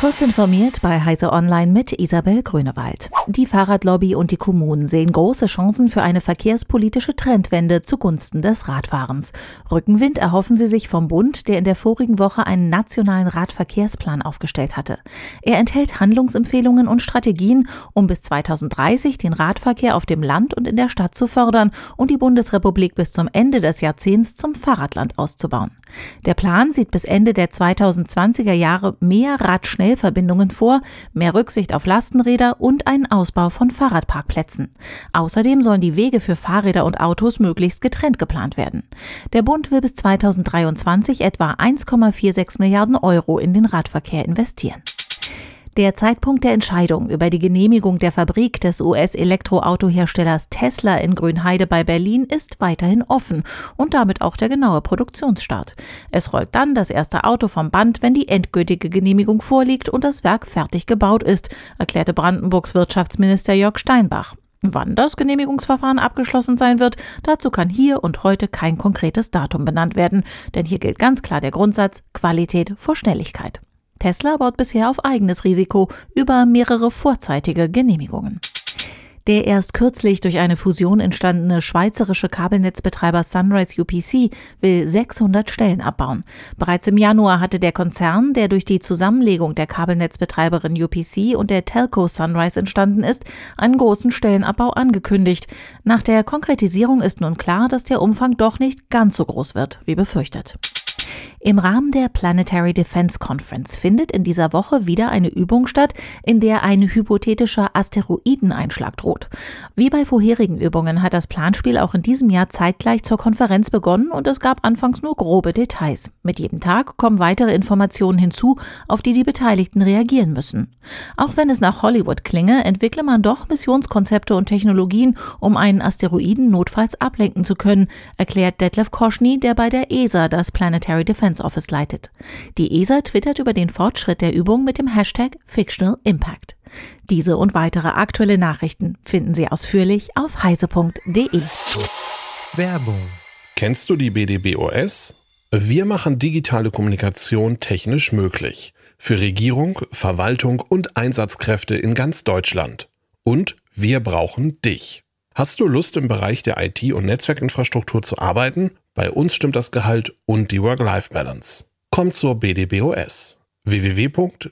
Kurz informiert bei Heise Online mit Isabel Grünewald. Die Fahrradlobby und die Kommunen sehen große Chancen für eine verkehrspolitische Trendwende zugunsten des Radfahrens. Rückenwind erhoffen sie sich vom Bund, der in der vorigen Woche einen nationalen Radverkehrsplan aufgestellt hatte. Er enthält Handlungsempfehlungen und Strategien, um bis 2030 den Radverkehr auf dem Land und in der Stadt zu fördern und die Bundesrepublik bis zum Ende des Jahrzehnts zum Fahrradland auszubauen. Der Plan sieht bis Ende der 2020er Jahre mehr Radschnell Schnellverbindungen vor, mehr Rücksicht auf Lastenräder und einen Ausbau von Fahrradparkplätzen. Außerdem sollen die Wege für Fahrräder und Autos möglichst getrennt geplant werden. Der Bund will bis 2023 etwa 1,46 Milliarden Euro in den Radverkehr investieren. Der Zeitpunkt der Entscheidung über die Genehmigung der Fabrik des US-Elektroautoherstellers Tesla in Grünheide bei Berlin ist weiterhin offen und damit auch der genaue Produktionsstart. Es rollt dann das erste Auto vom Band, wenn die endgültige Genehmigung vorliegt und das Werk fertig gebaut ist, erklärte Brandenburgs Wirtschaftsminister Jörg Steinbach. Wann das Genehmigungsverfahren abgeschlossen sein wird, dazu kann hier und heute kein konkretes Datum benannt werden, denn hier gilt ganz klar der Grundsatz Qualität vor Schnelligkeit. Tesla baut bisher auf eigenes Risiko über mehrere vorzeitige Genehmigungen. Der erst kürzlich durch eine Fusion entstandene schweizerische Kabelnetzbetreiber Sunrise UPC will 600 Stellen abbauen. Bereits im Januar hatte der Konzern, der durch die Zusammenlegung der Kabelnetzbetreiberin UPC und der Telco Sunrise entstanden ist, einen großen Stellenabbau angekündigt. Nach der Konkretisierung ist nun klar, dass der Umfang doch nicht ganz so groß wird, wie befürchtet. Im Rahmen der Planetary Defense Conference findet in dieser Woche wieder eine Übung statt, in der ein hypothetischer Asteroideneinschlag droht. Wie bei vorherigen Übungen hat das Planspiel auch in diesem Jahr zeitgleich zur Konferenz begonnen und es gab anfangs nur grobe Details. Mit jedem Tag kommen weitere Informationen hinzu, auf die die Beteiligten reagieren müssen. Auch wenn es nach Hollywood klinge, entwickle man doch Missionskonzepte und Technologien, um einen Asteroiden notfalls ablenken zu können, erklärt Detlef Koschny, der bei der ESA das Planetary Defense Defense Office leitet. Die ESA twittert über den Fortschritt der Übung mit dem Hashtag Fictional Impact. Diese und weitere aktuelle Nachrichten finden Sie ausführlich auf heise.de. Werbung. Kennst du die BDBOS? Wir machen digitale Kommunikation technisch möglich. Für Regierung, Verwaltung und Einsatzkräfte in ganz Deutschland. Und wir brauchen dich. Hast du Lust im Bereich der IT- und Netzwerkinfrastruktur zu arbeiten? Bei uns stimmt das Gehalt und die Work-Life-Balance. Kommt zur BDBOS. www.bdbos.de